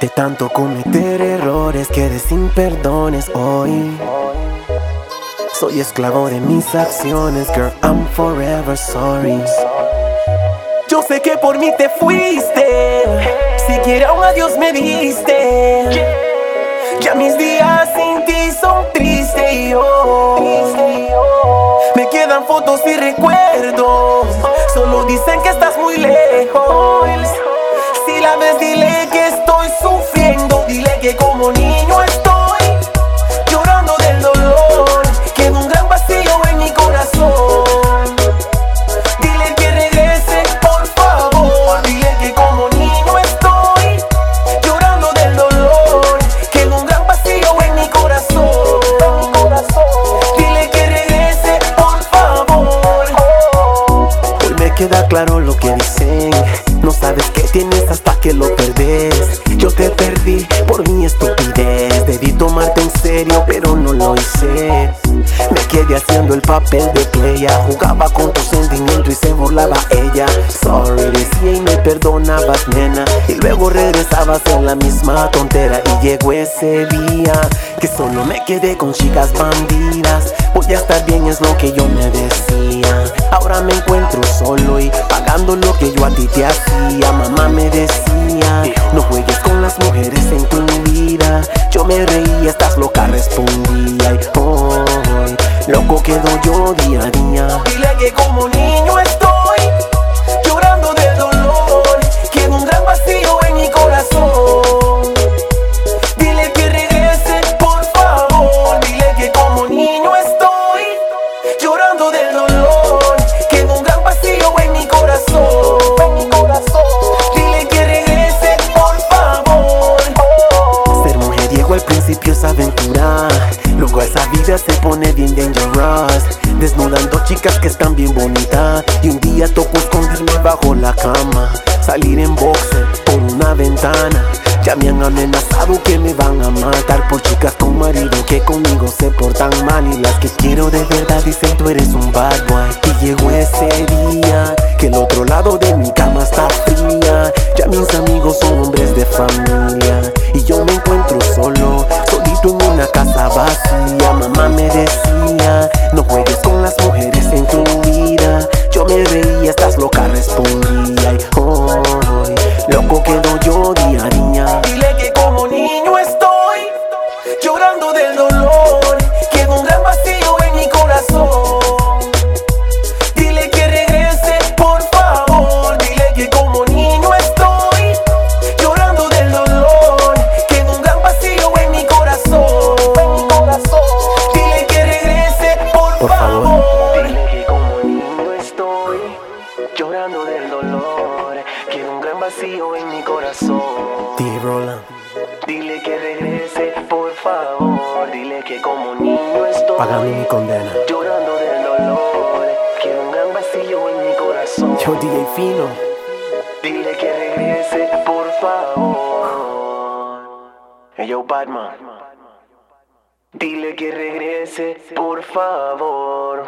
De tanto cometer errores quedé sin perdones hoy. Soy esclavo de mis acciones, girl, I'm forever sorry. Yo sé que por mí te fuiste, siquiera un adiós me diste. Ya mis días sin ti son tristes. Me quedan fotos y recuerdos, solo dicen que estás claro lo que dicen. No sabes qué tienes hasta que lo perdés. Yo te perdí por mi estupidez. Debí tomarte en serio, pero no lo hice. Me quedé haciendo el papel de playa. Jugaba con tu sentimiento y se burlaba ella. Sorry, decía y me perdonabas, nena. Y luego regresabas en la misma tontera. Y llegó ese día que solo me quedé con chicas bandidas. Voy a estar bien, es lo que yo me decía. Ahora me encuentro solo y pagando lo que yo a ti te hacía. Mamá me decía, no juegues con las mujeres en tu vida. Yo me reía, estás loca, respondía. Y hoy, loco quedo yo día a día. Dile que como niño Luego esa vida se pone bien dangerous. Desnudando chicas que están bien bonitas. Y un día tocó esconderme bajo la cama. Salir en boxer por una ventana. Ya me han amenazado que me van a matar por chicas con marido que conmigo se portan mal. Y las que quiero de verdad dicen tú eres un bad boy. Y llegó ese Dile que regrese, por favor. Dile que como niño estoy pagando mi condena. Llorando del dolor. Quiero un gran vacío en mi corazón. Yo DJ Fino. Dile que regrese, por favor. Hey yo, Batman. Dile que regrese, por favor.